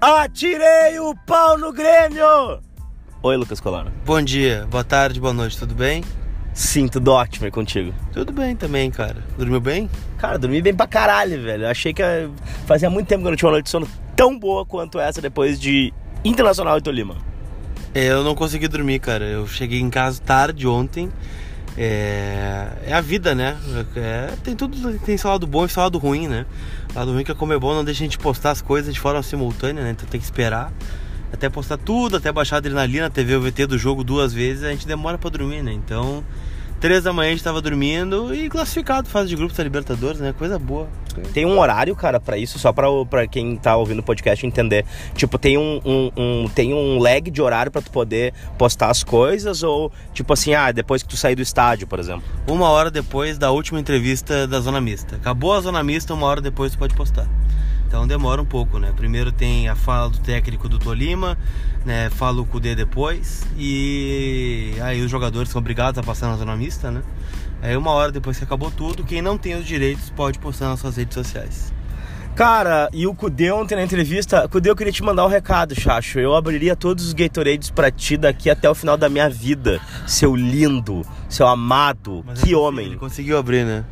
Atirei o pau no Grêmio! Oi, Lucas Colano. Bom dia, boa tarde, boa noite, tudo bem? Sim, tudo ótimo e contigo. Tudo bem também, cara. Dormiu bem? Cara, dormi bem pra caralho, velho. Achei que fazia muito tempo que eu não tinha uma noite de sono tão boa quanto essa depois de Internacional e Tolima. Eu não consegui dormir, cara. Eu cheguei em casa tarde ontem. É, é a vida, né? É... Tem tudo, tem seu lado bom e seu lado ruim, né? O lado ruim que é como é bom, não deixa a gente postar as coisas de forma simultânea, né? Então tem que esperar até postar tudo, até baixar a adrenalina, ver o VT do jogo duas vezes, a gente demora para dormir, né? Então, três da manhã a gente tava dormindo e classificado fase de grupos da Libertadores, né? Coisa boa. Tem um horário, cara, para isso, só pra, pra quem tá ouvindo o podcast entender. Tipo, tem um, um, um tem um lag de horário para tu poder postar as coisas ou, tipo assim, ah, depois que tu sair do estádio, por exemplo? Uma hora depois da última entrevista da Zona Mista. Acabou a Zona Mista, uma hora depois tu pode postar. Então demora um pouco, né? Primeiro tem a fala do técnico do Tolima, né? Fala o Cudê depois e aí os jogadores são obrigados a passar na zona mista, né? Aí uma hora depois que acabou tudo, quem não tem os direitos pode postar nas suas redes sociais. Cara, e o Cudê ontem na entrevista, Cudê, eu queria te mandar um recado, Chacho. Eu abriria todos os Gatorades pra ti daqui até o final da minha vida. Seu lindo, seu amado, Mas que homem. Ele conseguiu abrir, né?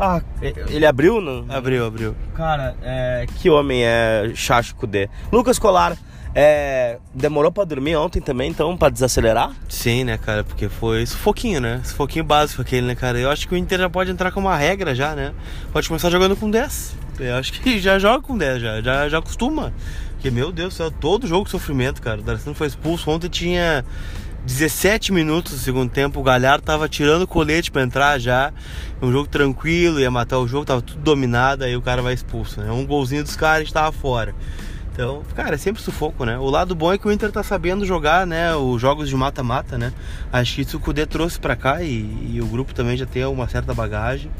Ah, ele abriu, não? Abriu, abriu. Cara, é, que homem é Chacho Cudê. Lucas Colar, é, demorou para dormir ontem também, então, para desacelerar? Sim, né, cara, porque foi sufoquinho, né? Sufoquinho básico aquele, né, cara? Eu acho que o Inter já pode entrar com uma regra já, né? Pode começar jogando com 10. Eu acho que já joga com 10, já, já, já acostuma. Porque, meu Deus do céu, todo jogo sofrimento, cara. O D'Alessandro foi expulso. Ontem tinha 17 minutos do segundo tempo, o Galhardo tava tirando o colete para entrar já. Um jogo tranquilo, ia matar o jogo, tava tudo dominado, aí o cara vai expulso, né? Um golzinho dos caras estava fora. Então, cara, é sempre sufoco, né? O lado bom é que o Inter tá sabendo jogar, né? Os jogos de mata-mata, né? Acho que isso o Kudê trouxe para cá e, e, o grupo também já tem uma certa bagagem.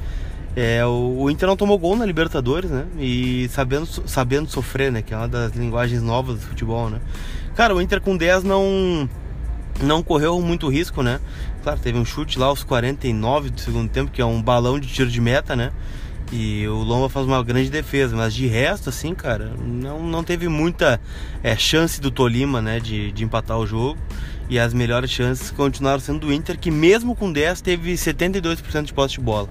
É, o, o, Inter não tomou gol na Libertadores, né? E sabendo, sabendo sofrer, né? Que é uma das linguagens novas do futebol, né? Cara, o Inter com 10 não não correu muito risco, né? Claro, teve um chute lá aos 49 do segundo tempo, que é um balão de tiro de meta, né? E o Lomba faz uma grande defesa, mas de resto, assim, cara, não, não teve muita é, chance do Tolima, né, de, de empatar o jogo. E as melhores chances continuaram sendo do Inter, que mesmo com 10 teve 72% de posse de bola.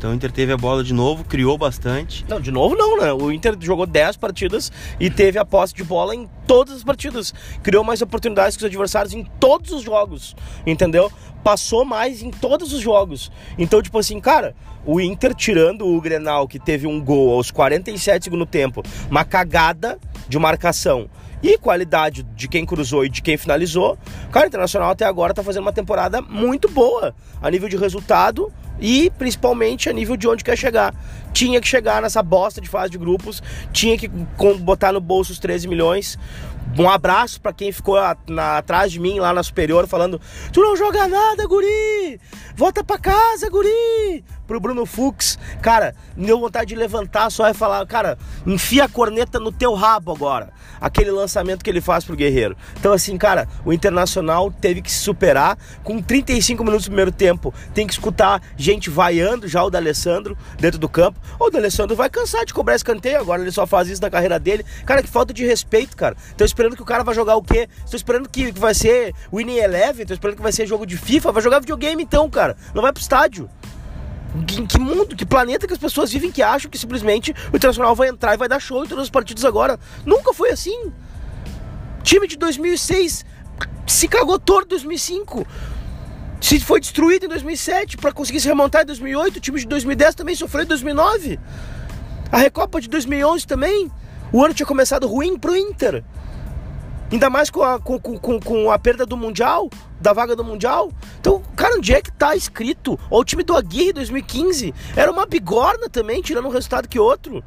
Então o Inter teve a bola de novo, criou bastante. Não, de novo não, né? O Inter jogou 10 partidas e teve a posse de bola em todas as partidas. Criou mais oportunidades que os adversários em todos os jogos, entendeu? Passou mais em todos os jogos. Então, tipo assim, cara, o Inter tirando o Grenal, que teve um gol aos 47 segundo tempo, uma cagada de marcação e qualidade de quem cruzou e de quem finalizou, cara, o Internacional até agora tá fazendo uma temporada muito boa a nível de resultado e principalmente a nível de onde quer chegar. Tinha que chegar nessa bosta de fase de grupos, tinha que botar no bolso os 13 milhões. Um abraço para quem ficou na, atrás de mim lá na superior falando: Tu não joga nada, guri! Volta pra casa, guri! Pro Bruno Fux. Cara, deu vontade de levantar só e falar: Cara, enfia a corneta no teu rabo agora. Aquele lançamento que ele faz pro Guerreiro. Então, assim, cara, o Internacional teve que se superar. Com 35 minutos do primeiro tempo, tem que escutar gente vaiando já o D'Alessandro dentro do campo. O D'Alessandro vai cansar de cobrar escanteio, agora ele só faz isso na carreira dele. Cara, que falta de respeito, cara. Tô esperando que o cara vai jogar o quê? Estou esperando que vai ser Winning Eleven, tô esperando que vai ser jogo de FIFA, vai jogar videogame então, cara. Não vai pro estádio. Em que mundo, que planeta que as pessoas vivem que acham que simplesmente o Internacional vai entrar e vai dar show em todos os partidos agora? Nunca foi assim. Time de 2006 se cagou todo em 2005. Se foi destruído em 2007 para conseguir se remontar em 2008, o time de 2010 também sofreu em 2009. A Recopa de 2011 também. O ano tinha começado ruim pro Inter. Ainda mais com a, com, com, com a perda do Mundial, da vaga do Mundial. Então, cara, onde é que tá escrito? Ou o time do Aguirre 2015 era uma bigorna também, tirando um resultado que outro.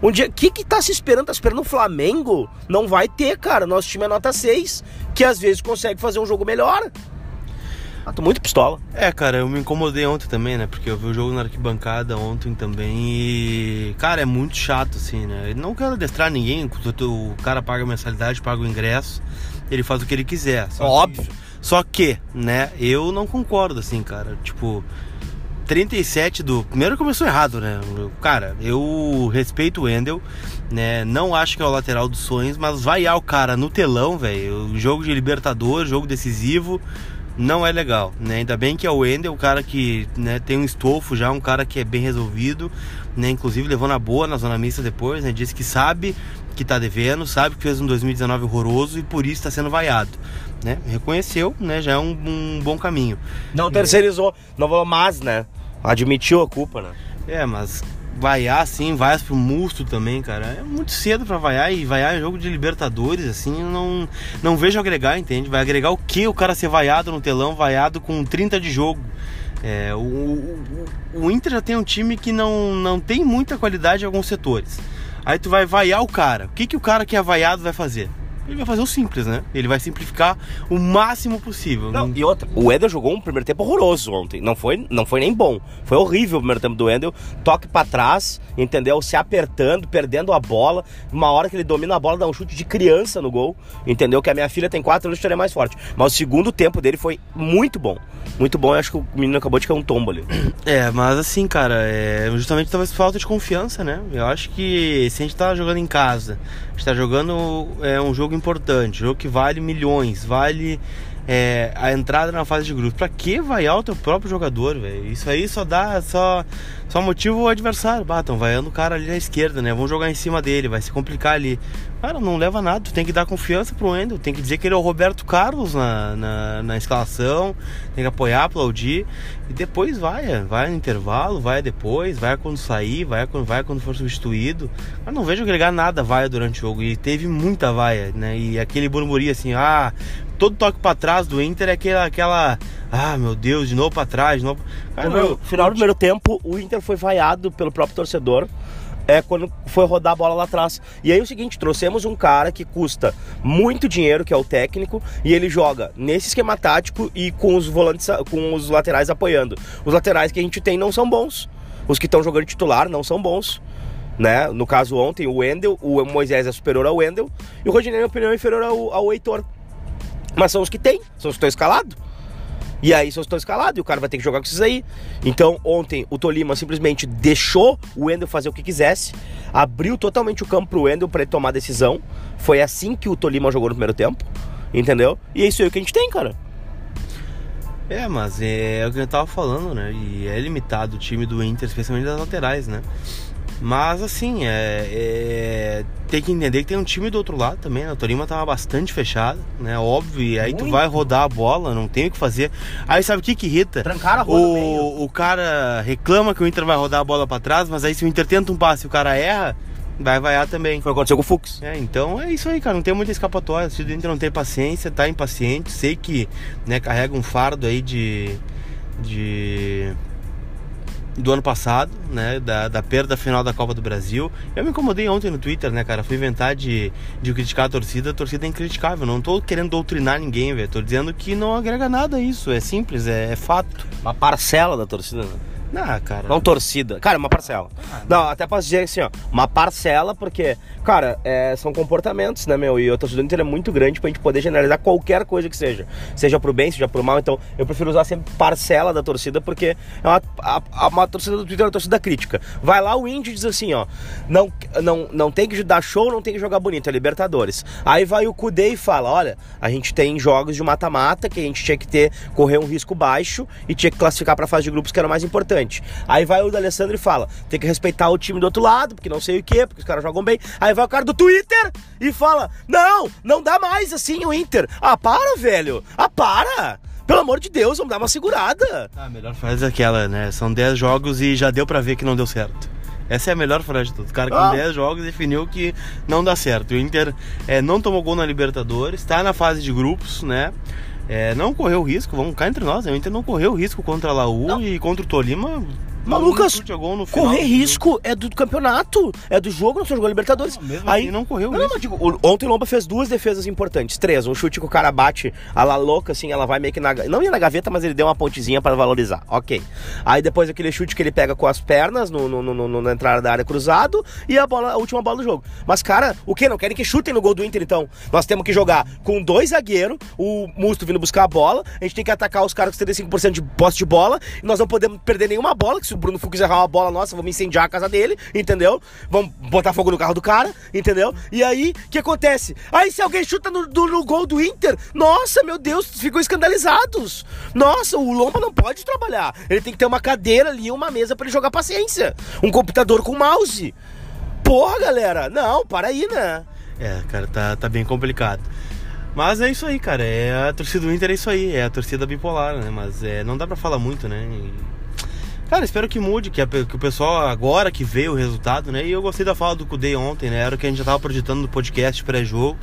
Onde é, que que tá se esperando? Tá esperando o Flamengo? Não vai ter, cara. Nosso time é nota 6, que às vezes consegue fazer um jogo melhor. Ah, tô muito pistola. É, cara, eu me incomodei ontem também, né? Porque eu vi o jogo na arquibancada ontem também e. Cara, é muito chato, assim, né? Não quero adestrar ninguém, o cara paga a mensalidade, paga o ingresso, ele faz o que ele quiser. Óbvio. Que, só que, né, eu não concordo, assim, cara. Tipo, 37 do. Primeiro começou errado, né? Cara, eu respeito o Wendel, né? Não acho que é o lateral dos sonhos, mas vaiar o cara no telão, velho. Jogo de Libertador, jogo decisivo, não é legal, né? Ainda bem que é o Wendel, o cara que né, tem um estofo já, um cara que é bem resolvido, né? Inclusive levou na boa na zona mista depois, né? Disse que sabe que tá devendo, sabe que fez um 2019 horroroso e por isso está sendo vaiado né? Reconheceu, né? Já é um, um bom caminho. Não terceirizou, não falou mas, né? Admitiu a culpa, né? É, mas vaiar assim, vaias pro Musto também, cara. É muito cedo para vaiar e vaiar em jogo de Libertadores, assim, não, não vejo agregar, entende? Vai agregar o que o cara ser vaiado no telão, vaiado com 30 de jogo. É, o, o, o Inter já tem um time que não, não tem muita qualidade em alguns setores. Aí tu vai vaiar o cara. O que, que o cara que é vaiado vai fazer? Ele vai fazer o simples, né? Ele vai simplificar o máximo possível. Não, e outra, o Wendel jogou um primeiro tempo horroroso ontem. Não foi, não foi nem bom. Foi horrível o primeiro tempo do Wendel. Toque para trás, entendeu? Se apertando, perdendo a bola. Uma hora que ele domina a bola, dá um chute de criança no gol, entendeu? Que a minha filha tem quatro anos, estaria mais forte. Mas o segundo tempo dele foi muito bom. Muito bom, eu acho que o menino acabou de cair um tombo ali. É, mas assim, cara, é justamente talvez falta de confiança, né? Eu acho que se a gente tá jogando em casa, a gente tá jogando é, um jogo importante, jogo que vale milhões, vale é, a entrada na fase de grupo. Pra que vaiar o teu próprio jogador, velho? Isso aí só dá, só, só motiva o adversário. Batam, vaiando o cara ali na esquerda, né? Vão jogar em cima dele, vai se complicar ali. Cara, não leva nada, tu tem que dar confiança pro Wendel, tem que dizer que ele é o Roberto Carlos na, na, na escalação, tem que apoiar, aplaudir, e depois vai, vai no intervalo, vai depois, vai quando sair, vai quando, vai quando for substituído. Mas não vejo agregar nada vaia durante o jogo, e teve muita vaia, né? E aquele burburinho assim, ah, todo toque para trás do Inter é aquela, aquela. Ah, meu Deus, de novo para trás, de novo. Cara, no final do primeiro tempo, o Inter foi vaiado pelo próprio torcedor. É quando foi rodar a bola lá atrás. E aí é o seguinte, trouxemos um cara que custa muito dinheiro, que é o técnico, e ele joga nesse esquema tático e com os volantes, com os laterais apoiando. Os laterais que a gente tem não são bons. Os que estão jogando titular não são bons. Né? No caso ontem, o Wendel, o Moisés é superior ao Wendel e o Rodinei, na opinião, é inferior ao, ao Heitor. Mas são os que tem, são os que estão escalados. E aí são os que estão escalados e o cara vai ter que jogar com esses aí. Então ontem o Tolima simplesmente deixou o Wendel fazer o que quisesse, abriu totalmente o campo pro Wendel para ele tomar decisão. Foi assim que o Tolima jogou no primeiro tempo, entendeu? E é isso aí que a gente tem, cara. É, mas é, é o que eu tava falando, né? E é limitado o time do Inter, especialmente das laterais, né? Mas assim, é, é, tem que entender que tem um time do outro lado também, né? A Torima tava bastante fechada, né? Óbvio, e aí Muito. tu vai rodar a bola, não tem o que fazer. Aí sabe o que que irrita? Trancar a roda o, o cara reclama que o Inter vai rodar a bola para trás, mas aí se o Inter tenta um passe e o cara erra, vai vaiar também. Foi o que aconteceu com o Fux. É, então é isso aí, cara. Não tem muita escapatória. Se o Inter não tem paciência, tá impaciente. Sei que né, carrega um fardo aí de. de do ano passado, né? Da, da perda final da Copa do Brasil. Eu me incomodei ontem no Twitter, né, cara? Fui inventar de, de criticar a torcida. A torcida é incriticável. Não tô querendo doutrinar ninguém, velho. Tô dizendo que não agrega nada isso. É simples, é, é fato. Uma parcela da torcida, né? Não, cara. Não torcida. Cara, uma parcela. Ah, não. não, até posso dizer assim, ó. Uma parcela, porque, cara, é, são comportamentos, né, meu? E o torcedor inteiro é muito grande pra gente poder generalizar qualquer coisa que seja. Seja pro bem, seja pro mal. Então, eu prefiro usar sempre parcela da torcida, porque é uma, a, uma torcida do Twitter é uma torcida crítica. Vai lá, o índio diz assim, ó. Não, não, não tem que dar show, não tem que jogar bonito, é Libertadores. Aí vai o Cudê e fala: olha, a gente tem jogos de mata-mata que a gente tinha que ter, correr um risco baixo e tinha que classificar pra fase de grupos que era o mais importante importante. Aí vai o D'Alessandro e fala: tem que respeitar o time do outro lado, porque não sei o que, porque os caras jogam bem. Aí vai o cara do Twitter e fala: não, não dá mais assim o Inter. Ah, para, velho. Ah, para. Pelo amor de Deus, vamos dar uma segurada. Ah, melhor frase é aquela, né? São 10 jogos e já deu para ver que não deu certo. Essa é a melhor frase de tudo. O cara com ah. 10 jogos definiu que não dá certo. O Inter é, não tomou gol na Libertadores, está na fase de grupos, né? É, não correu risco, vamos cá entre nós, né? o Inter não correu risco contra a Laú não. e contra o Tolima, Malucas, correr risco é do campeonato, é do jogo, não só jogou Libertadores. jogo. Mesmo Aí assim, não correu Não, risco. mas digo, ontem o Lomba fez duas defesas importantes. Três. Um chute que o cara bate a la louca, assim, ela vai meio que na. Não ia na gaveta, mas ele deu uma pontezinha para valorizar. Ok. Aí depois aquele chute que ele pega com as pernas no, no- no- na entrada da área cruzado e a bola, a última bola do jogo. Mas, cara, o que? Não querem que chutem no gol do Inter, então? Nós temos que jogar com dois zagueiros, o Musto vindo buscar a bola, a gente tem que atacar os caras com 75% de posse de bola, e nós não podemos perder nenhuma bola, que se o Bruno Fux errar uma bola nossa, vamos incendiar a casa dele, entendeu? Vamos botar fogo no carro do cara, entendeu? E aí, o que acontece? Aí se alguém chuta no, no gol do Inter, nossa, meu Deus, ficam escandalizados. Nossa, o Lomba não pode trabalhar. Ele tem que ter uma cadeira ali, uma mesa pra ele jogar paciência. Um computador com mouse. Porra, galera, não, para aí, né? É, cara, tá, tá bem complicado. Mas é isso aí, cara. É a torcida do Inter é isso aí, é a torcida bipolar, né? Mas é, não dá pra falar muito, né? Cara, espero que mude, que, a que o pessoal agora que veio o resultado, né? E eu gostei da fala do Kudê ontem, né? Era o que a gente já tava projetando no podcast pré-jogo.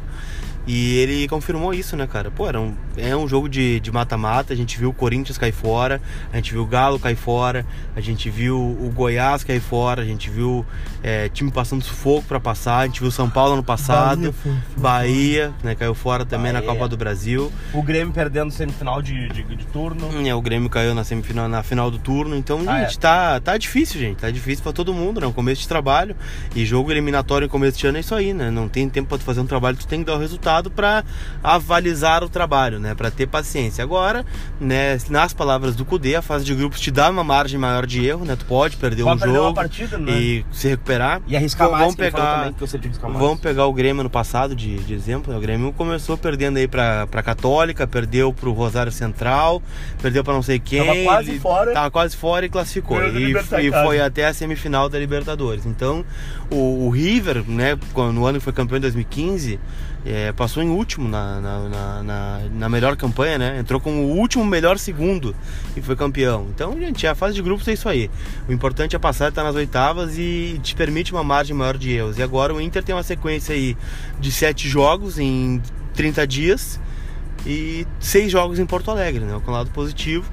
E ele confirmou isso, né, cara? Pô, era um, é um jogo de mata-mata. a gente viu o Corinthians cair fora, a gente viu o Galo cair fora, a gente viu o Goiás cair fora, a gente viu é, time passando sufoco pra passar, a gente viu o São Paulo ano passado, Bahia, né, caiu fora também na Bahia. Copa do Brasil. O Grêmio perdendo semifinal de, de, de turno. É, o Grêmio caiu na semifinal, na final do turno. Então, Ah, gente, é. tá, tá difícil, gente. Tá difícil pra todo mundo, né? Um começo de trabalho. E jogo eliminatório em começo de ano é isso aí, né? Não tem tempo pra tu fazer um trabalho, tu tem que dar o resultado pra avalizar o trabalho, né? Pra ter paciência. Agora, né, nas palavras do Cudê, a fase de grupos te dá uma margem maior de erro, né? Tu pode perder Pode um perder jogo partida, né? e se recuperar. E arriscar Então, mais, vamos pegar, também mais. Vamos pegar o Grêmio no passado de, de exemplo. né? O Grêmio começou perdendo aí pra Católica, perdeu pro Rosário Central, perdeu pra não sei quem. Tava quase ele fora. Tava quase fora e classificou. E, e foi até a semifinal da Libertadores. Então, o, o River, né, no ano que foi campeão em 2015, é, passou em último na, na, na, na- na melhor campanha, né? Entrou como o último melhor segundo e foi campeão. Então, gente, a fase de grupos é isso aí. O importante é passar, estar nas oitavas e te permite uma margem maior de erros. E agora o Inter tem uma sequência aí de sete jogos em 30 dias e seis jogos em Porto Alegre, né? Com lado positivo.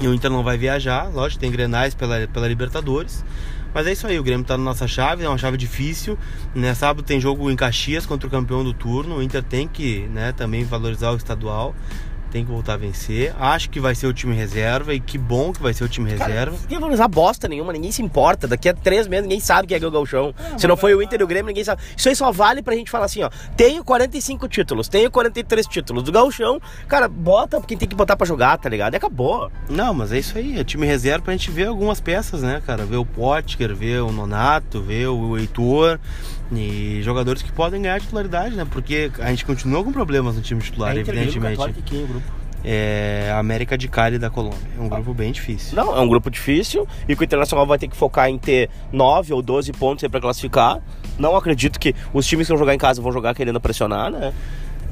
E o Inter não vai viajar, lógico, tem Grenais pela, pela Libertadores. Mas é isso aí, o Grêmio tá na nossa chave, é uma chave difícil. Né? Sábado tem jogo em Caxias contra o campeão do turno. O Inter tem que né, também valorizar o estadual, tem que voltar a vencer. Acho que vai ser o time reserva e que bom que vai ser o time Cara, reserva. Não vai usar bosta nenhuma, ninguém se importa. Daqui a três meses ninguém sabe quem é que é o Galchão. Se não foi o Inter e o Grêmio, ninguém sabe. Isso aí só vale pra gente falar assim, ó. Tenho 45 títulos, tenho 43 títulos. Do Galchão, cara, bota quem tem que botar pra jogar, tá ligado? E acabou. Não, mas é isso aí, é time reserva pra gente ver algumas peças, né, cara? Ver o Potker, ver o Nonato, ver o Heitor e jogadores que podem ganhar titularidade, né? Porque a gente continua com problemas no time titular, evidentemente. quem, o grupo? É a América de Cali da Colômbia. É um grupo bem difícil. Não, é um grupo difícil e que o Internacional vai ter que focar em ter 9 ou 12 pontos pra classificar. Não acredito que os times que vão jogar em casa vão jogar querendo pressionar, né?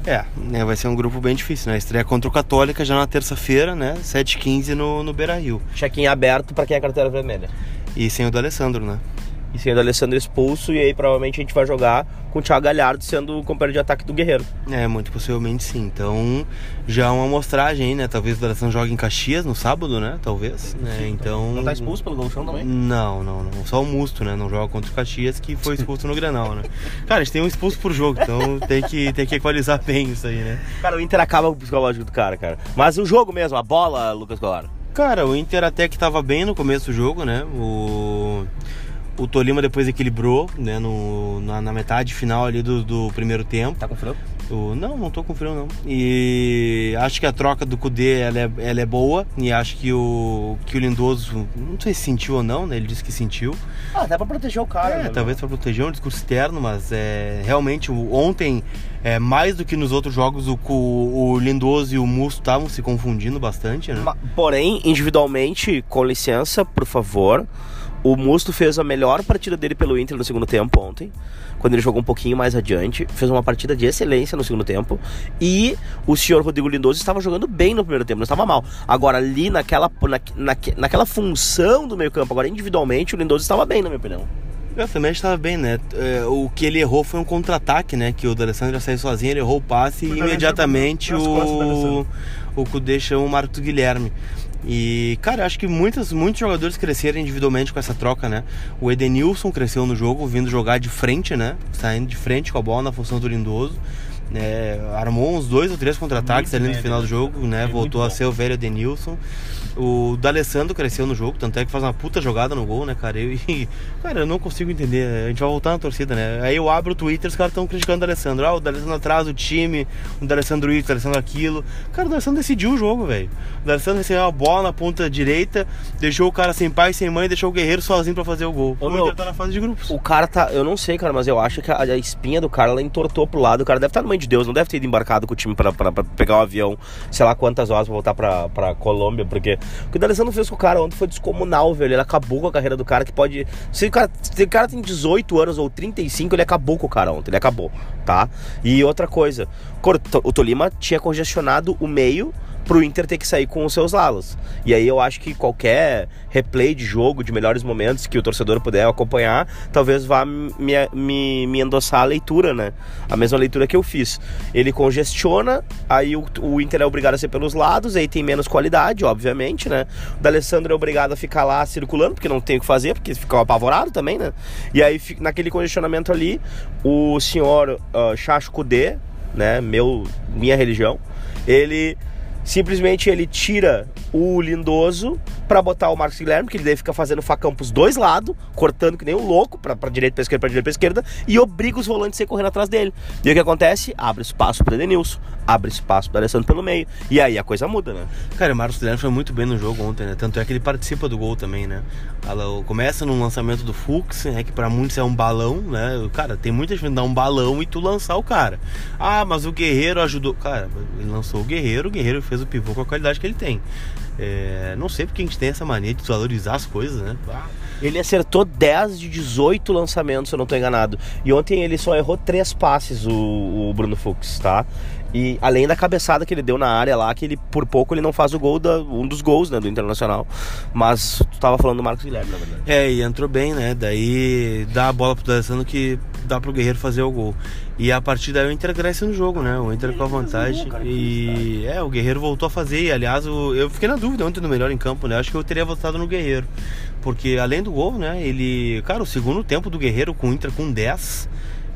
É, né, vai ser um grupo bem difícil, né? Estreia contra o Católica já na terça-feira, né? 7h15 no, no Beira Rio. Check-in aberto pra quem é carteira vermelha. E sem o do Alessandro, né? E sendo o Alessandro expulso, e aí provavelmente a gente vai jogar com o Thiago Galhardo sendo o companheiro de ataque do Guerreiro. É, muito possivelmente sim. Então, já é uma amostragem aí, né? Talvez o Alessandro jogue em Caxias no sábado, né? Talvez. Né? Então. Não tá expulso pelo Golchão também? Não, não, não. Só o Musto, né? Não joga contra o Caxias, que foi expulso no Grenal, né? Cara, a gente tem um expulso por jogo, então tem que, tem que equalizar bem isso aí, né? Cara, o Inter acaba com o psicológico do cara, cara. Mas o jogo mesmo, a bola, Lucas Colar. Cara, o Inter até que tava bem no começo do jogo, né? O, o Tolima depois equilibrou, né? No, na, na metade final ali do, do primeiro tempo. Tá com frio? O- não, não tô com frio não. E acho que a troca do Kudê ela é, ela é boa. E acho que o, que o Lindoso, não sei se sentiu ou não, né? Ele disse que sentiu. Ah, dá pra proteger o cara. É, né, talvez para proteger um discurso externo, mas é, realmente o- ontem, é, mais do que nos outros jogos, o, o, Lindoso e o Musto estavam se confundindo bastante, né? Ma- Porém, individualmente, com licença, por favor, o Musto fez a melhor partida dele pelo Inter no segundo tempo ontem, quando ele jogou um pouquinho mais adiante, fez uma partida de excelência no segundo tempo, e o senhor Rodrigo Lindoso estava jogando bem no primeiro tempo, não estava mal. Agora, ali naquela, na, naque- naquela função do meio campo, agora individualmente, o Lindoso estava bem, na minha opinião. Eu também estava bem, né? É, o que ele errou foi um contra-ataque, né? Que o D'Alessandro já saiu sozinho, ele errou o passe e imediatamente o, o Kudê chama o Marcos Guilherme. E, cara, acho que muitos, muitos jogadores cresceram individualmente com essa troca, né? O Edenilson cresceu no jogo, vindo jogar de frente, né? Saindo de frente com a bola na função do Lindoso. É, armou uns dois ou três contra-ataques ali no final do jogo, né? Voltou a ser o velho Edenilson. O D'Alessandro cresceu no jogo, tanto é que faz uma puta jogada no gol, né, cara? Eu, e, cara, eu não consigo entender. A gente vai voltar na torcida, né? Aí eu abro o Twitter os caras estão criticando o D'Alessandro. Ah, o D'Alessandro atrás o time, o D'Alessandro isso, o D'Alessandro aquilo. Cara, o D'Alessandro decidiu o jogo, velho. O D'Alessandro recebeu a bola na ponta direita, deixou o cara sem pai, sem mãe, deixou o Guerreiro sozinho pra fazer o gol. Ô, o meu, Inter tá na fase de grupos. O cara tá. Eu não sei, cara, mas eu acho que a, a espinha do cara ela entortou pro lado. O cara deve estar no meio de Deus, não deve ter ido embarcado com o time pra pegar um avião, sei lá quantas horas pra voltar pra, pra Colômbia, porque o que o D'Alessandro fez com o cara ontem foi descomunal, velho. Ele acabou com a carreira do cara que pode. Se o cara, se o cara tem 18 anos ou 35, ele acabou com o cara ontem. Ele acabou, tá? E outra coisa, o Tolima tinha congestionado o meio pro Inter ter que sair com os seus lalas. E aí eu acho que qualquer replay de jogo, de melhores momentos que o torcedor puder acompanhar, talvez vá me, me, me endossar a leitura, né? A mesma leitura que eu fiz. Ele congestiona, aí o, o Inter é obrigado a ser pelos lados, aí tem menos qualidade, obviamente, né? O D'Alessandro é obrigado a ficar lá circulando, porque não tem o que fazer, porque ficou apavorado também, né? E aí, naquele congestionamento ali, o senhor uh, Chacho Kudê, né? Meu, minha religião, ele simplesmente ele tira o Lindoso para botar o Marcos Guilherme, que ele deve ficar fazendo facão pros dois lados, cortando que nem um louco, pra, pra direita, pra esquerda, pra direita, pra esquerda, e obriga os volantes a ser correndo atrás dele. E o que acontece? Abre espaço pro Edenilson, abre espaço pro Alessandro pelo meio. E aí a coisa muda, né? Cara, o Marcos Guilherme foi muito bem no jogo ontem, né? Tanto é que ele participa do gol também, né? Ela começa no lançamento do Fux, né? Que para muitos é um balão, né? Cara, tem muita gente dar um balão e tu lançar o cara. Ah, mas o Guerreiro ajudou. Cara, ele lançou o Guerreiro, o Guerreiro fez o pivô com a qualidade que ele tem. É, não sei porque a gente tem essa mania de valorizar as coisas, né? Ele acertou 10 de 18 lançamentos, se eu não estou enganado. E ontem ele só errou 3 passes, o, o Bruno Fux, tá? E além da cabeçada que ele deu na área lá, que ele por pouco ele não faz o gol da um dos gols, né, do Internacional. Mas tu tava falando do Marcos Guilherme, na verdade. É, e entrou bem, né? Daí dá a bola pro D'Alessandro que dá pro Guerreiro fazer o gol. E a partir daí o Inter cresce no jogo, né? O Inter com a vantagem. E é, o Guerreiro voltou a fazer. E, aliás, eu fiquei na dúvida ontem no melhor em campo, né? Acho que eu teria votado no Guerreiro. Porque além do gol, né? Ele. Cara, o segundo tempo do Guerreiro com o Inter com 10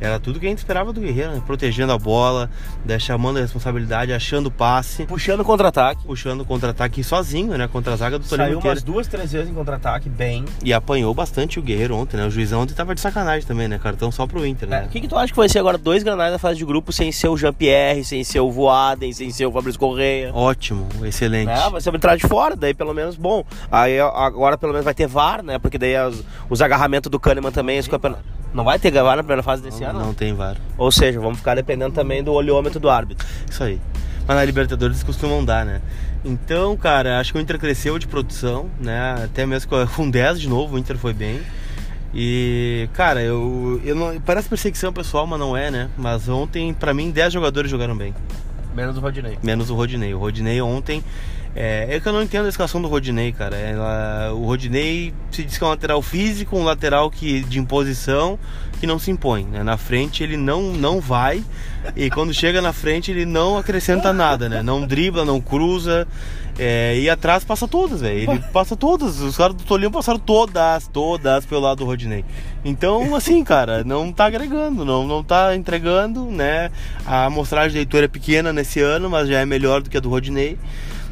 era tudo que a gente esperava do Guerreiro, né? protegendo a bola, né? chamando a responsabilidade, achando passe. Puxando contra-ataque. Puxando contra-ataque sozinho, né? Contra a zaga do Tolima. Saiu umas duas, três vezes em contra-ataque, bem. E apanhou bastante o Guerreiro ontem, né? O juizão ontem tava de sacanagem também, né? Cartão só pro Inter, né? É, o que, que tu acha que vai ser agora dois granais na fase de grupo sem ser o Jean-Pierre, sem ser o Voaden, sem ser o Fabrício Correia? Ótimo, excelente. É, vai ser entrar de fora, daí pelo menos, bom. Aí agora pelo menos vai ter VAR, né? Porque daí as, os agarramentos do Kahneman também, esse campeonato. Não vai ter VAR na primeira fase desse não, ano? Não tem VAR. Ou seja, vamos ficar dependendo também do olhômetro do árbitro. Isso aí. Mas na Libertadores costumam dar, né? Então, cara, acho que o Inter cresceu de produção, né? Até mesmo com 10 de novo, o Inter foi bem. E, cara, eu, eu não, parece perseguição pessoal, mas não é, né? Mas ontem, para mim, 10 jogadores jogaram bem. Menos o Rodinei. Menos o Rodinei. O Rodinei ontem é, é que eu não entendo a escalação do Rodinei, cara. Ela, o Rodinei se diz que é um lateral físico, um lateral que, de imposição, que não se impõe. Né? Na frente ele não, não vai, e quando chega na frente ele não acrescenta nada, né? Não dribla, não cruza. É, e atrás passa todas, velho. Ele passa todas. Os caras do Tolinho passaram todas, todas pelo lado do Rodinei. Então, assim, cara, não tá agregando, não, não tá entregando, né? A amostragem de leitura é pequena nesse ano, mas já é melhor do que a do Rodinei.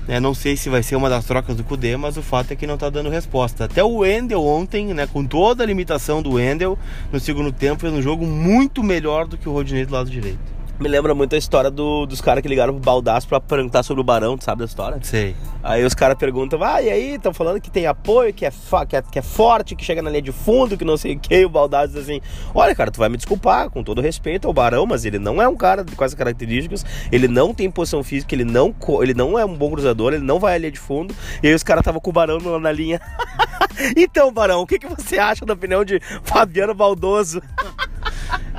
É, não sei se vai ser uma das trocas do Cudê, mas o fato é que não está dando resposta. Até o Wendel ontem, né, com toda a limitação do Wendel, no segundo tempo fez um jogo muito melhor do que o Rodinei do lado direito. Me lembra muito a história do, dos caras que ligaram pro Baldaço pra perguntar sobre o Barão, tu sabe da história? Sei. Aí os caras perguntam, ah, e aí, estão falando que tem apoio, que é, que, é, que é forte, que chega na linha de fundo, que não sei o que, e o Baldaço diz assim, olha, cara, tu vai me desculpar, com todo respeito ao Barão, mas ele não é um cara com essas características, ele não tem posição física, ele não, ele não é um bom cruzador, ele não vai à linha de fundo, e aí os caras estavam com o Barão na linha. então, Barão, o que, que você acha da opinião de Fabiano Baldoso?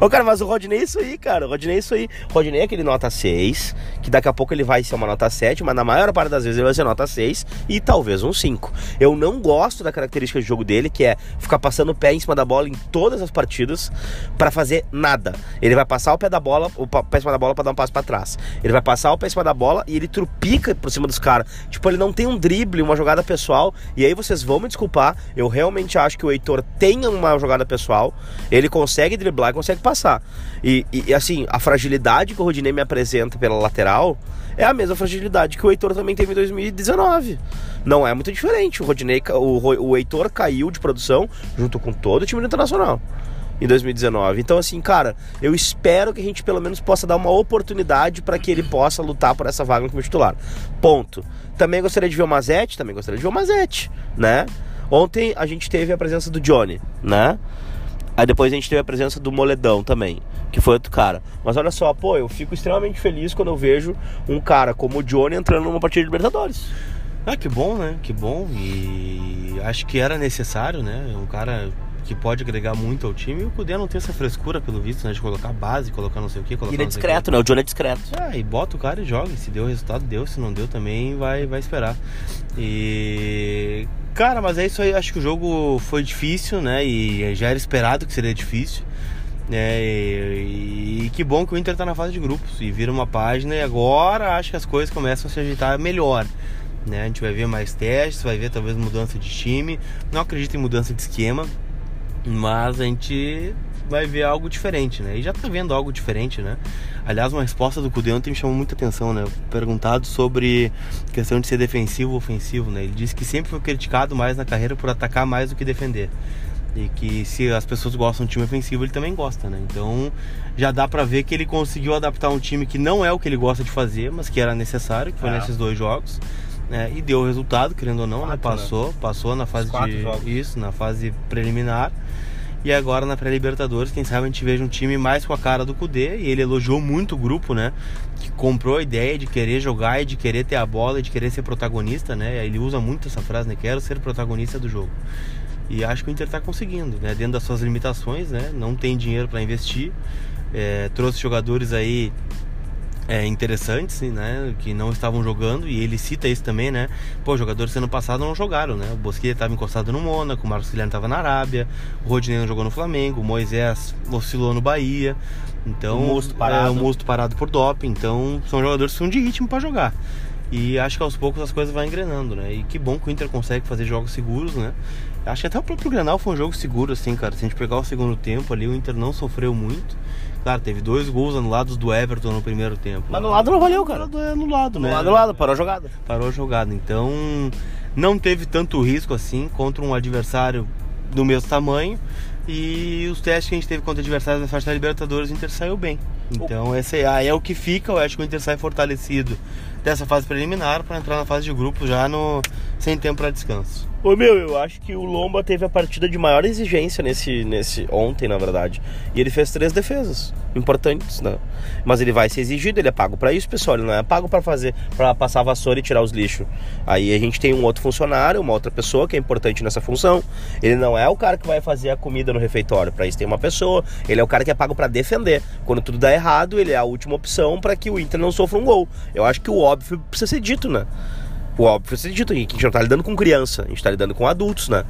Ô, cara, mas o Rodney é isso aí, cara. O Rodney é isso aí. O Rodney é aquele nota 6, que daqui a pouco ele vai ser uma nota 7, mas na maior parte das vezes ele vai ser nota 6 e talvez um 5. Eu não gosto da característica de jogo dele, que é ficar passando o pé em cima da bola em todas as partidas para fazer nada. Ele vai passar o pé da bola, o pé em cima da bola para dar um passo para trás. Ele vai passar o pé em cima da bola e ele trupica por cima dos caras. Tipo, ele não tem um drible, uma jogada pessoal. E aí vocês vão me desculpar, eu realmente acho que o Heitor tem uma jogada pessoal, ele consegue driblar e consegue passar. E, e, assim, a fragilidade que o Rodinei me apresenta pela lateral é a mesma fragilidade que o Heitor também teve em 2019. Não é muito diferente. O Rodinei, o, o Heitor caiu de produção junto com todo o time internacional em 2019. Então, assim, cara, eu espero que a gente pelo menos possa dar uma oportunidade para que ele possa lutar por essa vaga como titular. Ponto. Também gostaria de ver o Mazete, também gostaria de ver o Mazete, né? Ontem a gente teve a presença do Johnny, né? Aí depois a gente teve a presença do Moledão também, que foi outro cara. Mas olha só, pô, eu fico extremamente feliz quando eu vejo um cara como o Johnny entrando numa partida de Libertadores. Ah, que bom, né? Que bom. E acho que era necessário, né? Um cara que pode agregar muito ao time. E o Cudê não tem essa frescura, pelo visto, né? De colocar base, colocar não sei o que. Ele é discreto, né? O Johnny é discreto. Ah, e bota o cara e joga. Se deu resultado, deu. Se não deu, também vai, vai esperar. E. Cara, mas é isso aí. Acho que o jogo foi difícil, né? E já era esperado que seria difícil. É, e, e, que bom que o Inter tá na fase de grupos e vira uma página e agora acho que as coisas começam a se agitar melhor. Né? A gente vai ver mais testes, vai ver talvez mudança de time. Não acredito em mudança de esquema, mas a gente vai ver algo diferente, né? E já tá vendo algo diferente, né? Aliás, uma resposta do Cudê ontem me chamou muita atenção, né? Perguntado sobre questão de ser defensivo ou ofensivo, né? Ele disse que sempre foi criticado mais na carreira por atacar mais do que defender. E que se as pessoas gostam de time ofensivo, ele também gosta, né? Então já dá para ver que ele conseguiu adaptar um time que não é o que ele gosta de fazer, mas que era necessário, que foi é. nesses dois jogos. Né? E deu resultado, querendo ou não, né? Quatro, né? Passou, né? passou na fase de. Jogos. Isso, na fase preliminar. E agora na pré-Libertadores, quem sabe a gente veja um time mais com a cara do Cudê. E ele elogiou muito o grupo, né? Que comprou a ideia de querer jogar e de querer ter a bola e de querer ser protagonista, né? Ele usa muito essa frase, né? Quero ser protagonista do jogo. E acho que o Inter está conseguindo, né? Dentro das suas limitações, né? Não tem dinheiro para investir. É, trouxe jogadores aí é, interessantes, né? Que não estavam jogando, e ele cita isso também, né? Pô, jogadores ano passado não jogaram, né? O Bosquet estava encostado no Mônaco, o Marcos Guilherme estava na Arábia, o Rodinei não jogou no Flamengo, o Moisés oscilou no Bahia. Então, o Musto parado, é, o parado por doping. Então, são jogadores que são de ritmo para jogar. E acho que aos poucos as coisas vão engrenando, né? E que bom que o Inter consegue fazer jogos seguros, né? Acho que até o próprio Grenal foi um jogo seguro, assim, cara. Se a gente pegar o segundo tempo ali, o Inter não sofreu muito. Claro, teve dois gols anulados do Everton no primeiro tempo. Mas no lado não valeu, cara. É anulado, né? No lado, parou a jogada. Parou a jogada. Então, não teve tanto risco assim contra um adversário do mesmo tamanho. E os testes que a gente teve contra adversários na faixa da Libertadores, o Inter saiu bem. Então, esse aí é o que fica. Eu acho que o Inter sai fortalecido dessa fase preliminar para entrar na fase de grupo já no sem tempo para descanso. Ô meu, eu acho que o Lomba teve a partida de maior exigência nesse, nesse ontem, na verdade. E ele fez três defesas importantes, né? Mas ele vai ser exigido, ele é pago para isso, pessoal. Ele não é pago para fazer, para passar vassoura e tirar os lixos. Aí a gente tem um outro funcionário, uma outra pessoa que é importante nessa função. Ele não é o cara que vai fazer a comida no refeitório. Para isso tem uma pessoa. Ele é o cara que é pago para defender. Quando tudo dá errado, ele é a última opção para que o Inter não sofra um gol. Eu acho que o óbvio precisa ser dito, né? O óbvio precisa ser dito, que a gente não tá lidando com criança, a gente tá lidando com adultos, né?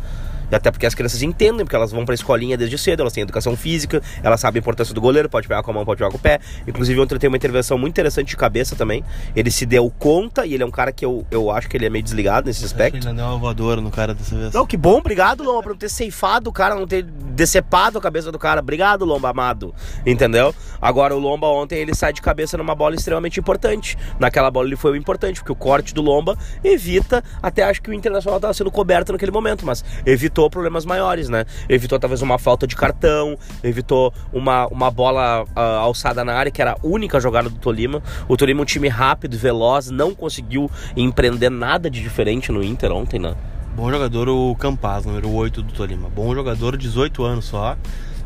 Até porque as crianças entendem, porque elas vão pra escolinha desde cedo, elas têm educação física, elas sabem a importância do goleiro, pode pegar com a mão, pode pegar com o pé. Inclusive, ontem tem uma intervenção muito interessante de cabeça também. Ele se deu conta e ele é um cara que eu, eu acho que ele é meio desligado nesse aspecto. Ele deu uma voadora no cara dessa vez. Não, que bom, obrigado, Lomba, por não ter ceifado o cara, não ter decepado a cabeça do cara. Obrigado, Lomba, amado. Entendeu? Agora, o Lomba ontem ele sai de cabeça numa bola extremamente importante. Naquela bola ele foi o importante, porque o corte do Lomba evita, até acho que o Internacional estava sendo coberto naquele momento, mas evitou problemas maiores né? Evitou talvez uma falta de cartão, evitou uma, uma bola uh, alçada na área, que era a única jogada do Tolima. O Tolima um time rápido, veloz, não conseguiu empreender nada de diferente no Inter ontem, né? Bom jogador o Campaz, número 8 do Tolima. Bom jogador, 18 anos só.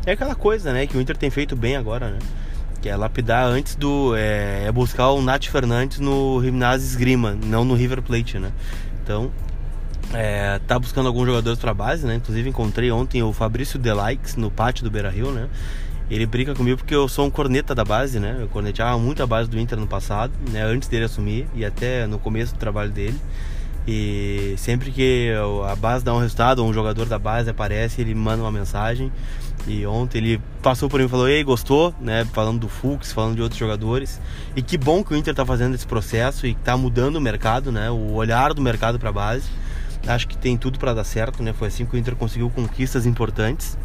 É aquela coisa, né, que o Inter tem feito bem agora, né? Que é lapidar antes do. É, é buscar o Nath Fernandes no Gimnasia Esgrima, não no River Plate, né? Então, é, tá buscando alguns jogadores para base, né? Inclusive encontrei ontem o Fabrício Delikes no pátio do Beira Rio, né? Ele brinca comigo porque eu sou um corneta da base, né? Eu corneteava muito a base do Inter no passado, né? Antes dele assumir e até no começo do trabalho dele. E sempre que a base dá um resultado, um jogador da base aparece, ele manda uma mensagem. E ontem ele passou por mim e falou: Ei, gostou? Né? Falando do Fux, falando de outros jogadores. E que bom que o Inter está fazendo esse processo e está mudando o mercado, né? O olhar do mercado para a base. Acho que tem tudo para dar certo, né? Foi assim que o Inter conseguiu conquistas importantes.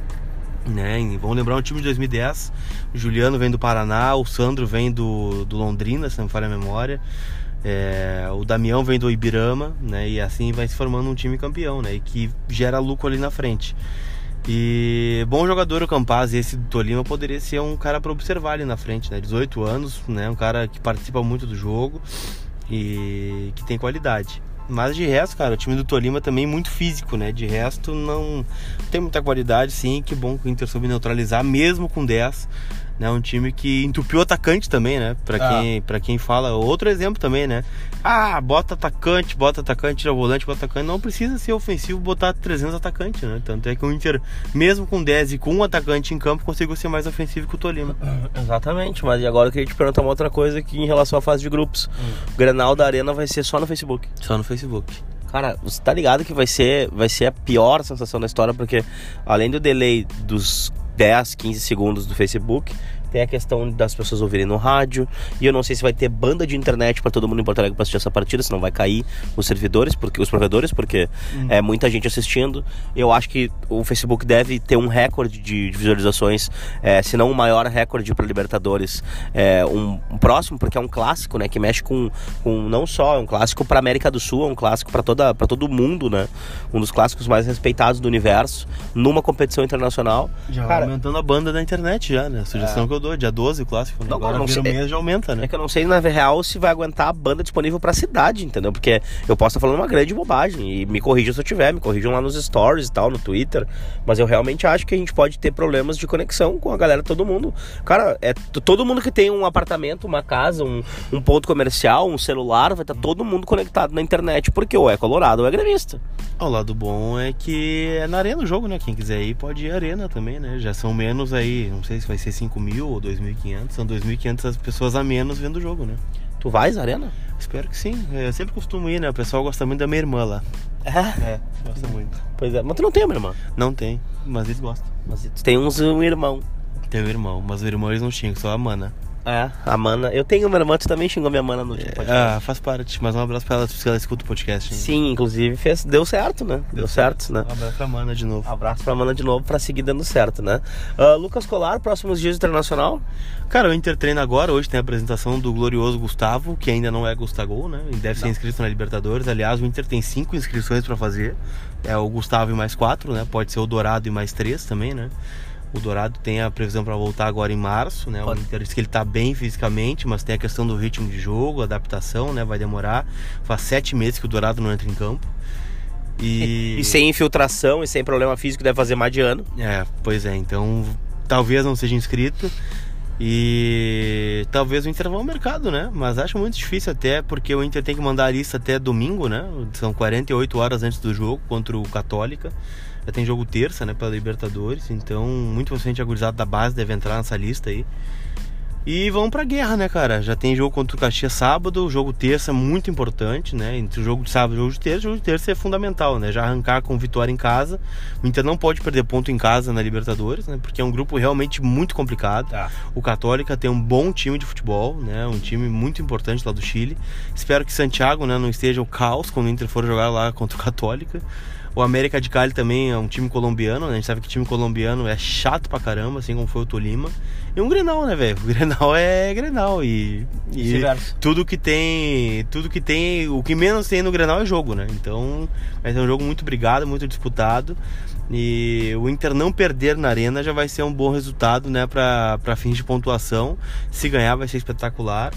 Né? E vamos lembrar um time de 2010. O Juliano vem do Paraná, o Sandro vem do, do Londrina, se não me falha a memória. É, o Damião vem do Ibirama, né? E assim vai se formando um time campeão, né? E que gera lucro ali na frente. E bom jogador o Campaz, esse do Tolima poderia ser um cara para observar ali na frente, né? 18 anos, né? Um cara que participa muito do jogo e que tem qualidade. Mas de resto, cara, o time do Tolima também muito físico, né? De resto, não tem muita qualidade, sim. Que bom que o Inter soube neutralizar, mesmo com 10 né? Um time que entupiu atacante também, né? Para ah. quem, pra quem fala, outro exemplo também, né? Ah, bota atacante, bota atacante, tira volante, bota atacante. Não precisa ser ofensivo botar 300 atacantes, né? Tanto é que o Inter, mesmo com 10 e com um atacante em campo, conseguiu ser mais ofensivo que o Tolima. Exatamente, mas agora eu queria te perguntar uma outra coisa aqui em relação à fase de grupos. Hum. O Grenal da Arena vai ser só no Facebook. Só no Facebook. Cara, você tá ligado que vai ser, vai ser a pior sensação da história, porque além do delay dos 10, 15 segundos do Facebook, tem a questão das pessoas ouvirem no rádio. E eu não sei se vai ter banda de internet para todo mundo em Porto Alegre para assistir essa partida, senão vai cair os servidores, porque os provedores, porque hum. é muita gente assistindo. Eu acho que o Facebook deve ter um recorde de, visualizações, é, se não o maior recorde para Libertadores, é, um, um, próximo, porque é um clássico, né, que mexe com, com não só é um clássico para América do Sul, é um clássico para toda para todo mundo, né? Um dos clássicos mais respeitados do universo numa competição internacional. Já Cara, aumentando a banda da internet já, né? A sugestão é. que eu mudou, dia 12 o clássico, né? Não, Agora não sei, mês já aumenta, né? É que eu não sei na real se vai aguentar a banda disponível pra cidade, entendeu? Porque eu posso estar falando uma grande bobagem e me corrijam se eu tiver, me corrijam lá nos stories e tal, no Twitter, mas eu realmente acho que a gente pode ter problemas de conexão com a galera, todo mundo. Cara, é todo mundo que tem um apartamento, uma casa, um, um ponto comercial, um celular, vai estar todo mundo conectado na internet, porque ou é colorado ou é gremista. O lado bom é que é na arena o jogo, né? Quem quiser ir pode ir à arena também, né? Já são menos aí, não sei se vai ser 5 mil ou 2.500, são 2.500 pessoas a menos vendo o jogo, né? Tu vais à arena? Espero que sim. Eu sempre costumo ir, né? O pessoal gosta muito da minha irmã lá. É? É, gosta muito. Pois é. Mas tu não tem uma irmã? Não tem, mas eles gostam. Mas tu tem uns, um irmão. Tem um irmão, mas o irmão eles não tinham, só a mana. É, a Mana. Eu tenho uma irmã, tu também xingou minha mana no último é, podcast. Ah, faz parte. Mas um abraço pra ela, se ela escuta o podcast. Sim, inclusive fez, deu certo, né? Deu, deu certo, certo, né? Um abraço pra Mana de novo. Um abraço pra Mana de novo pra seguir dando certo, né? Uh, Lucas Colar, próximos dias internacional? Cara, o Inter treina agora. Hoje tem a apresentação do glorioso Gustavo, que ainda não é Gustavo, né? E deve não. ser inscrito na Libertadores. Aliás, o Inter tem cinco inscrições pra fazer. É o Gustavo e mais quatro, né? Pode ser o Dourado e mais três também, né? O Dourado tem a previsão para voltar agora em março, né? O Inter diz que ele está bem fisicamente, mas tem a questão do ritmo de jogo, adaptação, né? Vai demorar. Faz sete meses que o Dourado não entra em campo. E... e sem infiltração e sem problema físico deve fazer mais de ano. É, pois é. Então talvez não seja inscrito. E talvez o Inter vá ao mercado, né? Mas acho muito difícil até, porque o Inter tem que mandar a lista até domingo, né? São 48 horas antes do jogo contra o Católica. Já tem jogo terça, né, pela Libertadores, então muito possivelmente a gurizada da base deve entrar nessa lista aí. E vamos pra guerra, né, cara? Já tem jogo contra o Caxias sábado, jogo terça muito importante, né? Entre o jogo de sábado e o jogo de terça, o jogo de terça é fundamental, né? Já arrancar com vitória em casa. O Inter não pode perder ponto em casa na Libertadores, né? Porque é um grupo realmente muito complicado. Tá. O Católica tem um bom time de futebol, né? Um time muito importante lá do Chile. Espero que Santiago, né, não esteja o caos quando o Inter for jogar lá contra o Católica. O América de Cali também é um time colombiano, né? A gente sabe que time colombiano é chato pra caramba, assim como foi o Tolima. E um Grenal, né, velho? O Grenal é Grenal e, e tudo que tem, tudo que tem, o que menos tem no Grenal é jogo, né? Então, vai ser um jogo muito brigado, muito disputado. E o Inter não perder na arena já vai ser um bom resultado, né, para fins de pontuação. Se ganhar vai ser espetacular.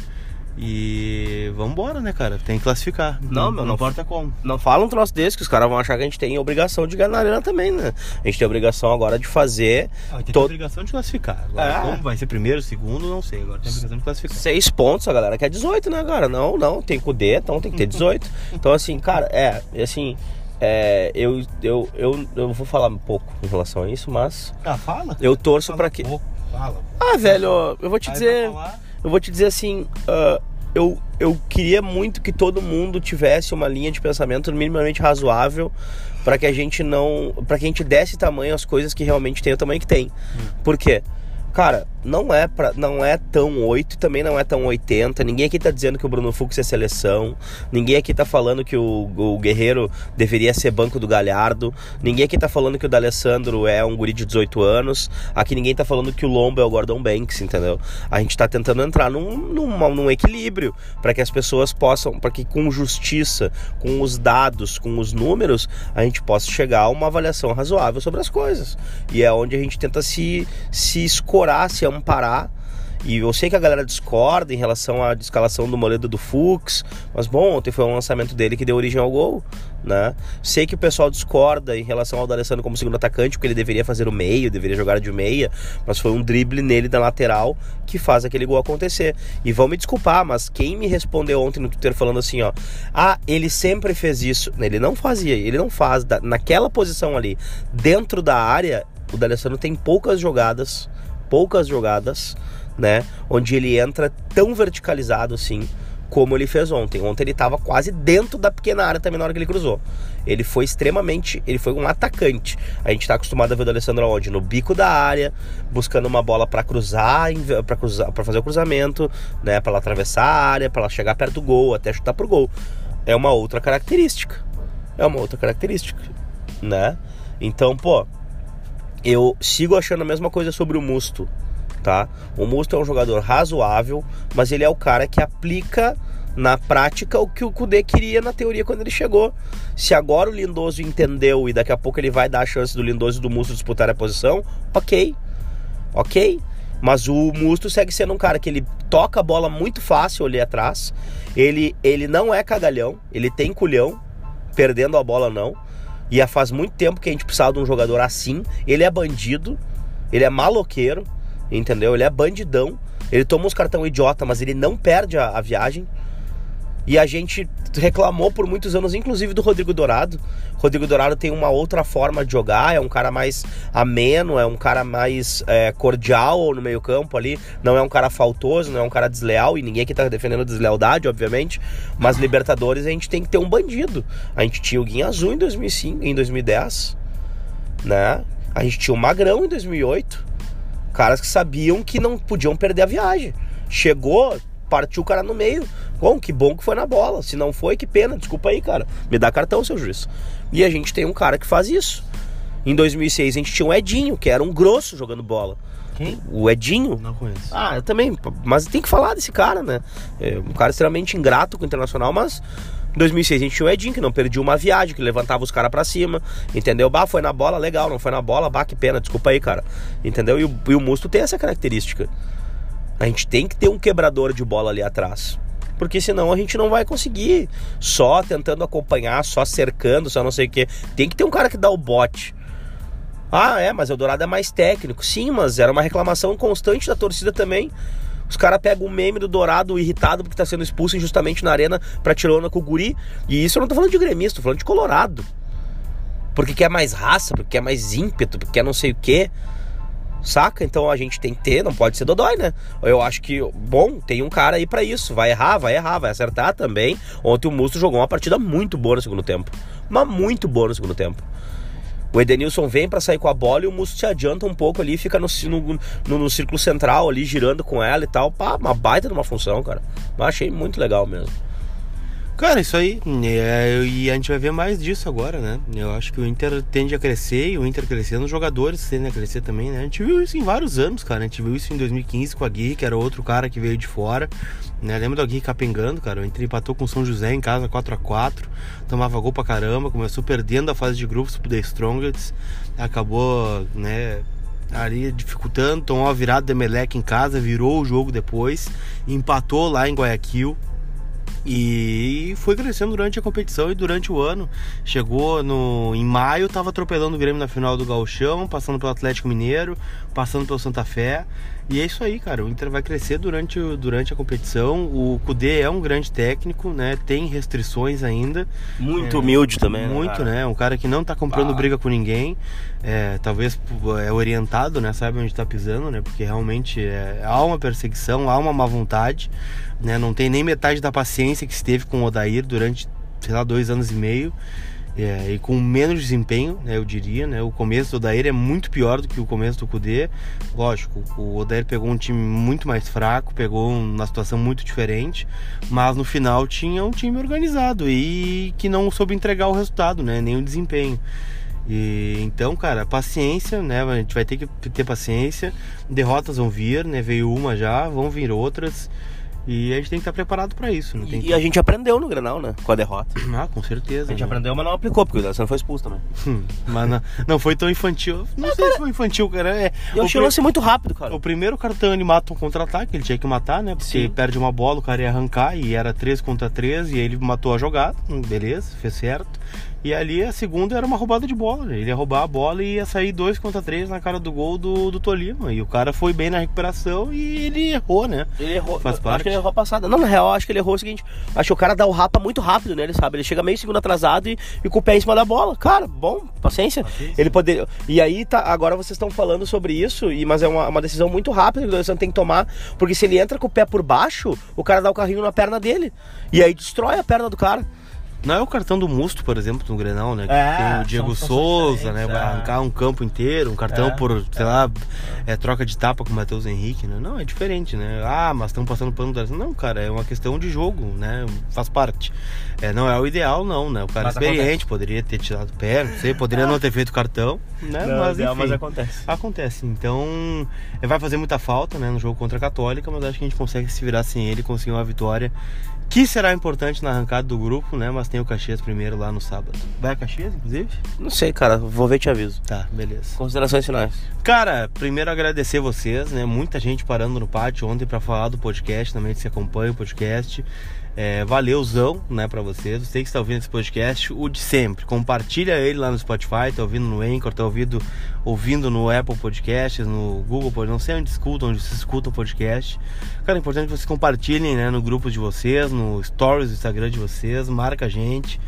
E vamos embora, né, cara? Tem que classificar. Não, não, não importa como. Não fala um troço desse que os caras vão achar que a gente tem obrigação de ganhar na arena também, né? A gente tem obrigação agora de fazer. Ah, tem todo... obrigação de classificar. Agora, é. como vai ser primeiro, segundo, não sei. Agora tem obrigação de classificar. Seis pontos, a galera quer 18, né, cara? Não, não, tem com D, então tem que ter 18. então, assim, cara, é, assim. É, eu, eu, eu, eu vou falar um pouco em relação a isso, mas. Ah, fala? Eu torço para que. Fala. Ah, velho, eu vou te Aí dizer. falar- Eu vou te dizer assim. ah, eu, eu queria muito que todo mundo tivesse uma linha de pensamento minimamente razoável para que a gente não. para que a gente desse tamanho às coisas que realmente tem o tamanho que tem. Por quê? Cara, não é, pra, não é tão 8 e também não é tão 80. Ninguém aqui tá dizendo que o Bruno Fux é seleção. Ninguém aqui tá falando que o, o Guerreiro deveria ser banco do Galhardo. Ninguém aqui tá falando que o D'Alessandro é um guri de 18 anos. Aqui ninguém tá falando que o Lombo é o Gordon Banks, entendeu? A gente tá tentando entrar num, num, num equilíbrio para que as pessoas possam, para que com justiça, com os dados, com os números, a gente possa chegar a uma avaliação razoável sobre as coisas. E é onde a gente tenta se, se escorar, se amparar. E eu sei que a galera discorda em relação à escalação do Moledo do Fux, mas bom, ontem foi um lançamento dele que deu origem ao gol, né? Sei que o pessoal discorda em relação ao D'Alessandro como segundo atacante, porque ele deveria fazer o meio, deveria jogar de meia, mas foi um drible nele da lateral que faz aquele gol acontecer. E vão me desculpar, mas quem me respondeu ontem no Twitter falando assim, ó, ah, ele sempre fez isso, ele não fazia, ele não faz, naquela posição ali, dentro da área, o D'Alessandro tem poucas jogadas, poucas jogadas, né? Onde ele entra tão verticalizado assim como ele fez ontem. Ontem ele estava quase dentro da pequena área também na hora que ele cruzou. Ele foi extremamente, ele foi um atacante. A gente está acostumado a ver o Alessandro onde no bico da área, buscando uma bola para cruzar, para cruzar, fazer o cruzamento, né, para ela atravessar a área, para ela chegar perto do gol, até chutar pro gol. É uma outra característica. É uma outra característica, né? Então, pô, eu sigo achando a mesma coisa sobre o Musto, tá? O Musto é um jogador razoável, mas ele é o cara que aplica na prática o que o Kudê queria na teoria quando ele chegou. Se agora o Lindoso entendeu e daqui a pouco ele vai dar a chance do Lindoso e do Musto disputar a posição, ok. Ok. Mas o Musto segue sendo um cara que ele toca a bola muito fácil ali atrás. Ele, ele não é cagalhão, ele tem culhão, perdendo a bola não. E faz muito tempo que a gente precisava de um jogador assim. Ele é bandido, ele é maloqueiro, entendeu? Ele é bandidão. Ele toma uns cartão idiota, mas ele não perde a, a viagem. E a gente reclamou por muitos anos, inclusive do Rodrigo Dourado. Rodrigo Dourado tem uma outra forma de jogar, é um cara mais ameno, é um cara mais é, cordial no meio-campo ali. Não é um cara faltoso, não é um cara desleal, e ninguém aqui tá defendendo deslealdade, obviamente. Mas Libertadores a gente tem que ter um bandido. A gente tinha o Guinha Azul em 2005, em 2010, né? A gente tinha o Magrão em 2008. Caras que sabiam que não podiam perder a viagem. Chegou, partiu o cara no meio. Bom, que bom que foi na bola. Se não foi, que pena. Desculpa aí, cara. Me dá cartão, seu juiz. E a gente tem um cara que faz isso. Em 2006 a gente tinha um Edinho, que era um grosso jogando bola. Quem? O Edinho. Não conheço. Ah, eu também. Mas tem que falar desse cara, né? É um cara extremamente ingrato com o Internacional, mas em 2006 a gente tinha o Edinho, que não perdia uma viagem, que levantava os caras pra cima, entendeu? Bah, foi na bola, legal, não foi na bola, bah, que pena, desculpa aí, cara. Entendeu? E o, e o Musto tem essa característica. A gente tem que ter um quebrador de bola ali atrás. Porque senão a gente não vai conseguir só tentando acompanhar, só cercando, só não sei o que. Tem que ter um cara que dá o bote. Ah, é, mas o Dourado é mais técnico. Sim, mas era uma reclamação constante da torcida também. Os caras pegam o meme do Dourado irritado porque tá sendo expulso injustamente na arena pra tirona com o guri. E isso eu não tô falando de gremista, tô falando de colorado. Porque quer mais raça, porque quer mais ímpeto, porque quer não sei o quê. Saca? Então a gente tem que ter, não pode ser dodói, né? Eu acho que, bom, tem um cara aí pra isso. Vai errar, vai errar, vai acertar também. Ontem o Musto jogou uma partida muito boa no segundo tempo. Mas muito boa no segundo tempo. O Edenilson vem pra sair com a bola e o Musto se adianta um pouco ali, fica no, no, no, no círculo central ali, girando com ela e tal. Pá, uma baita de uma função, cara. Mas achei muito legal mesmo. Cara, isso aí. é, e a gente vai ver mais disso agora, né? Eu acho que o Inter tende a crescer e o Inter crescendo, os jogadores tendem a crescer também, né? A gente viu isso em vários anos, cara. A gente viu isso em 2015 com a Gui, que era outro cara que veio de fora. Né? Lembra do Gui capengando, cara? O Inter empatou com o São José em casa 4 a 4 tomava gol pra caramba, começou perdendo a fase de grupos pro The Strongest, acabou, né? ali dificultando, tomou uma virada de Melec em casa, virou o jogo depois, empatou lá em Guayaquil. E foi crescendo durante a competição e durante o ano. Chegou no em maio, estava atropelando o Grêmio na final do Gauchão, passando pelo Atlético Mineiro, passando pelo Santa Fé. E é isso aí, cara. O Inter vai crescer durante, durante a competição. O Kudê é um grande técnico, né? Tem restrições ainda. Muito É, humilde também. Muito, cara? né? Um cara que não tá comprando Ah. briga com ninguém. É, talvez é orientado, né? Sabe onde tá pisando, né? Porque realmente é, há uma perseguição, há uma má vontade, né? Não tem nem metade da paciência que se teve com o Odair durante, sei lá, dois anos e meio. É, e com menos desempenho, né, eu diria, né? O começo do Odair é muito pior do que o começo do Kudê. Lógico, o Odair pegou um time muito mais fraco, pegou uma situação muito diferente, mas no final tinha um time organizado e que não soube entregar o resultado, né? Nem o desempenho. E então, cara, paciência, né? A gente vai ter que ter paciência. Derrotas vão vir, né? Veio uma já, vão vir outras. E a gente tem que estar preparado para isso. Não tem E, e a gente aprendeu no Grenal, né? Com a derrota. Ah, com certeza. A gente né? aprendeu, mas não aplicou, porque o D'Alessandro foi expulso também. Hum, Mas não, não foi tão infantil. Não sei se foi infantil, cara. É, eu achei o lance muito rápido, cara. o primeiro cartão ele mata um contra-ataque, ele tinha que matar, né? Porque Sim. perde uma bola, o cara ia arrancar e era 3 contra 3 e ele matou a jogada. Hum, Beleza, fez certo. E ali a segunda era uma roubada de bola. né? Ele ia roubar a bola e ia sair 2 contra 3 na cara do gol do, do Tolima. E o cara foi bem na recuperação e ele errou, né? Ele errou. Faz parte. Acho que ele errou a passada. Não, na real, acho que ele errou o seguinte. Acho que o cara dá o rapa muito rápido nele, sabe? Ele chega meio segundo atrasado e, e com o pé em cima da bola. Cara, bom, paciência. Paciência. Ele poderia. E aí, tá, agora vocês estão falando sobre isso, e, mas é uma, uma decisão muito rápida que o D'Alessandro tem que tomar. Porque se ele entra com o pé por baixo, o cara dá o carrinho na perna dele. E aí destrói a perna do cara. Não é o cartão do Musto, por exemplo, no Grenal, né? Que É, tem o Diego Souza, né? Vai é. arrancar um campo inteiro, um cartão É, por, sei lá, é, troca de tapa com o Matheus Henrique, né? Não, é diferente, né? Ah, mas estão passando pano do Não, cara, é uma questão de jogo, né? Faz parte. É, não é o ideal, não, né? O cara Mas experiente, poderia ter tirado o pé, não sei, poderia não ter feito cartão, né? Não, mas, é, enfim, mas acontece. Acontece. Então, é, vai fazer muita falta, né, no jogo contra a Católica, mas acho que a gente consegue se virar sem ele conseguir uma vitória que será importante na arrancada do grupo, né? Mas tem o Caxias primeiro lá no sábado. Vai a Caxias, inclusive? Não sei, cara. Vou ver e te aviso. Tá, beleza. Considerações finais. Cara, primeiro agradecer vocês, né? Muita gente parando no pátio ontem pra falar do podcast, também que se acompanha o podcast. É, valeuzão, né, pra vocês. Você que está ouvindo esse podcast, o de sempre. Compartilha ele lá no Spotify, tá ouvindo no Anchor, tá ouvindo, ouvindo no Apple Podcasts, no Google Podcast, não sei onde escutam, onde vocês escutam o podcast. Cara, é importante que vocês compartilhem, né, no grupo de vocês, no Stories do Instagram de vocês, marca a gente.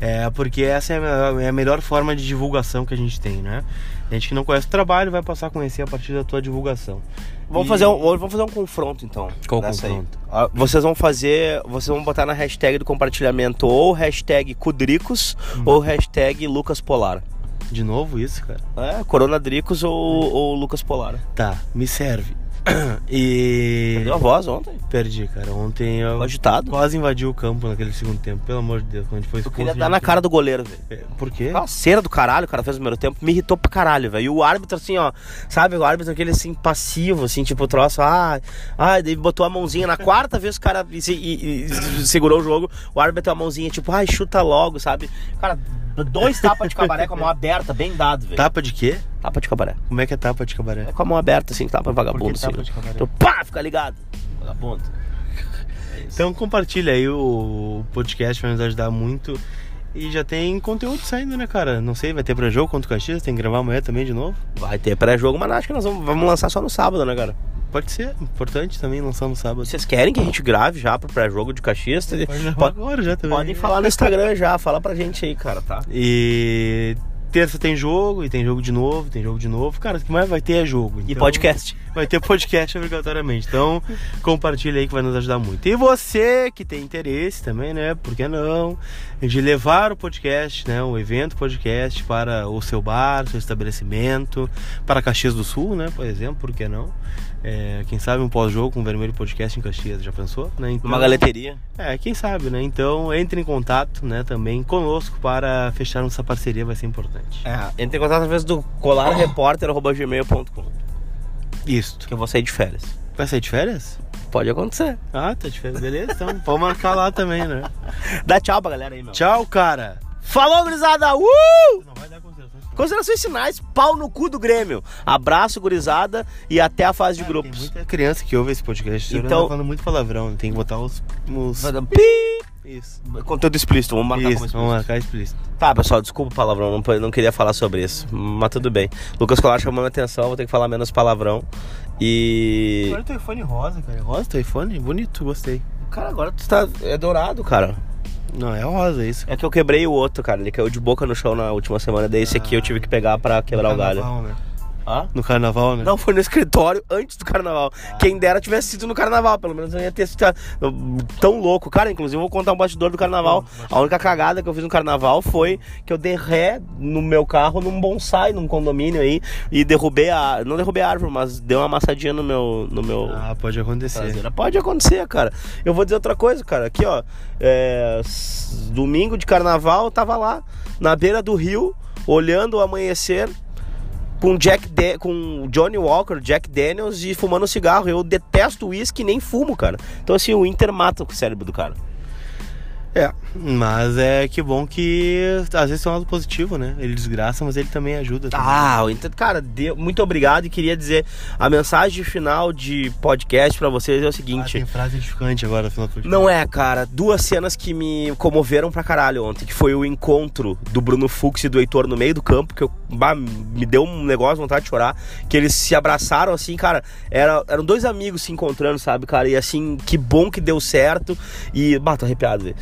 É, porque essa é a, é a melhor forma de divulgação que a gente tem, né? Gente que não conhece o trabalho vai passar a conhecer a partir da tua divulgação. Vamos, E- fazer um, vamos fazer um confronto então. Qual aí. confronto? Ah, Vocês vão fazer. Vocês vão botar na hashtag do compartilhamento ou hashtag Cudricos Uhum. ou hashtag Lucas Polar. De novo isso, cara? É, Coronadricos ou, ou Lucas Polar. Tá, me serve. E. Perdeu a voz ontem? Perdi, cara. Ontem eu agitado. quase invadi o campo naquele segundo tempo. Pelo amor de Deus, quando a gente foi Eu expulso. queria a dar na cara do goleiro, velho. É, Por quê? Aquela cera do caralho, o cara fez no primeiro tempo, me irritou pra caralho, velho. E o árbitro, assim, ó, sabe, o árbitro aquele assim, passivo, assim, tipo, o troço, ah, ah, daí botou a mãozinha na quarta vez que o cara e- e- e segurou o jogo, o árbitro meteu a mãozinha, tipo, ai, chuta logo, sabe? Cara, dois tapas de cabaré com a mão aberta, bem dado, velho. Tapa de quê? Tapa de cabaré. Como é que é tapa de cabaré? É com a mão aberta, assim, tapa vagabundo, que assim. tapa né? Então, pá, fica ligado. Vagabundo. Então compartilha aí o podcast, vai nos ajudar muito. E já tem conteúdo saindo, né, cara? Não sei, vai ter pré-jogo contra o Caxias, tem que gravar amanhã também de novo. Vai ter pré-jogo, mas acho que nós vamos, vamos lançar só no sábado, né, cara? Pode ser, importante também lançar no sábado. Vocês querem que a gente grave já pro pré-jogo de Caxias? Pode Pode- agora já também. Podem falar no Instagram já, fala pra gente aí, cara, tá? E terça tem jogo, e tem jogo de novo, tem jogo de novo. Cara, o que mais vai ter é jogo. E Então, podcast. Vai ter podcast obrigatoriamente. Então, compartilha aí que vai nos ajudar muito. E você que tem interesse também, né? Por que não? De levar o podcast, né? O evento podcast para o seu bar, seu estabelecimento, para Caxias do Sul, né? Por exemplo, por que não? É, quem sabe um pós-jogo com o Vermelho Podcast em Caxias, já pensou? Né? Então, Uma galeteria. É, quem sabe, né? Então entre em contato, né, também conosco para fecharmos essa parceria, vai ser importante. É, entre em contato através do colarrepórter.gmail.com Isto. Que eu vou sair de férias. Vai sair de férias? Pode acontecer. Ah, tá de férias, beleza? Então pode marcar lá também, né? Dá tchau pra galera aí, meu. Tchau, cara! Falou, gurizada! Uh! Não vai dar. Considerações finais, pau no cu do Grêmio. Abraço, gurizada, e até a fase de Tem grupos. muita criança que ouve esse podcast. Então-. Tá falando muito palavrão, tem que botar os. os... Vai dar pi! Isso. Conteúdo explícito, vamos marcar como Isso, explícito. vamos marcar explícito. Tá, pessoal, desculpa o palavrão, não, não queria falar sobre isso, mas tudo bem. Lucas Colar chamou minha atenção, vou ter que falar menos palavrão. E. Olha o teu iPhone rosa, cara. Rosa teu iPhone? Bonito, gostei. Cara, agora tu tá. É dourado, cara. Não, é rosa isso. É que eu quebrei o outro, cara. Ele caiu de boca no chão na última semana. Daí esse aqui eu tive que pegar pra quebrar o galho. Carnaval, né? Hã? No carnaval, né? Não, foi no escritório antes do carnaval. Quem dera tivesse sido no carnaval, pelo menos eu ia ter sido tão louco. Cara, inclusive eu vou contar um bastidor do carnaval. A única cagada que eu fiz no carnaval foi que eu dei ré no meu carro num bonsai, num condomínio aí, e derrubei a. Não derrubei a árvore, mas deu uma amassadinha no meu. No meu Ah, pode acontecer. traseira. Pode acontecer, cara. Eu vou dizer outra coisa, cara. Aqui, ó. é, domingo de carnaval, eu tava lá, na beira do rio, olhando o amanhecer com Jack Da- com Johnny Walker, Jack Daniels e fumando cigarro. Eu detesto uísque nem fumo, cara. Então assim, o Inter mata o cérebro do cara. É, mas é que bom que às vezes tem um lado positivo, né? Ele desgraça, mas ele também ajuda. também. Ah, o Inter, cara, deu- muito obrigado e queria dizer a mensagem final de podcast pra vocês é o Ah, seguinte. tem frase edificante agora final do podcast. Não é, cara. Duas cenas que me comoveram pra caralho ontem, que foi o encontro do Bruno Fux e do Heitor no meio do campo, que eu, bah, me deu um negócio, vontade de chorar, que eles se abraçaram assim, cara, era, eram dois amigos se encontrando, sabe, cara, e assim, que bom que deu certo, e, bah, tô arrepiado, velho.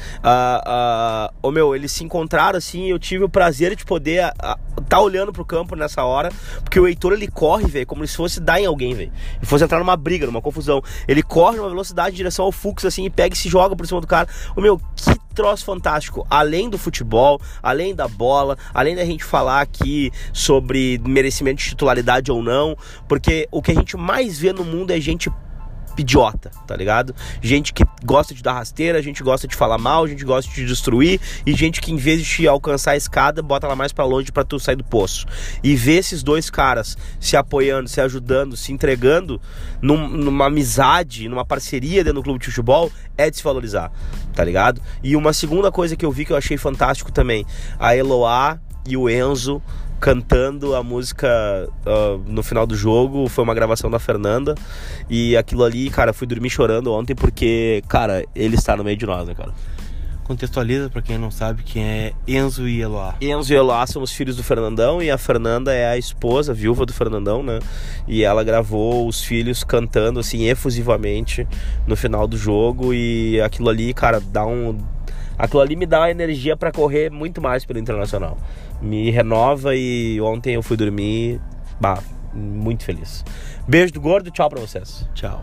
Ah, ô meu, eles se encontraram assim, eu tive o prazer de poder ah, tá olhando pro campo nessa hora, porque o Heitor ele corre, velho, como se fosse dar em alguém, velho. E fosse entrar numa briga, numa confusão. Ele corre numa velocidade em direção ao Fux, assim, e pega e se joga por cima do cara. Ô meu, que troço fantástico. Além do futebol, além da bola, além da gente falar aqui sobre merecimento de titularidade ou não, porque o que a gente mais vê no mundo é gente idiota, tá ligado? Gente que gosta de dar rasteira, gente gosta de falar mal, gente gosta de destruir e gente que em vez de te alcançar a escada, bota ela mais pra longe pra tu sair do poço. E ver esses dois caras se apoiando, se ajudando, se entregando num- numa amizade, numa parceria dentro do clube de futebol é de se valorizar, tá ligado? E uma segunda coisa que eu vi que eu achei fantástico também, a Eloá e o Enzo cantando a música ah, no final do jogo. Foi uma gravação da Fernanda. E aquilo ali, cara, fui dormir chorando ontem porque, cara, ele está no meio de nós, né, cara? Contextualiza pra quem não sabe quem é Enzo e Eloá. Enzo e Eloá são os filhos do Fernandão e a Fernanda é a esposa, a viúva do Fernandão, né? E ela gravou os filhos cantando assim efusivamente no final do jogo e aquilo ali, cara, dá um aquilo ali me dá energia pra correr muito mais pelo Internacional. Me renova e ontem eu fui dormir, bah, muito feliz. Beijo do gordo, tchau pra vocês. Tchau.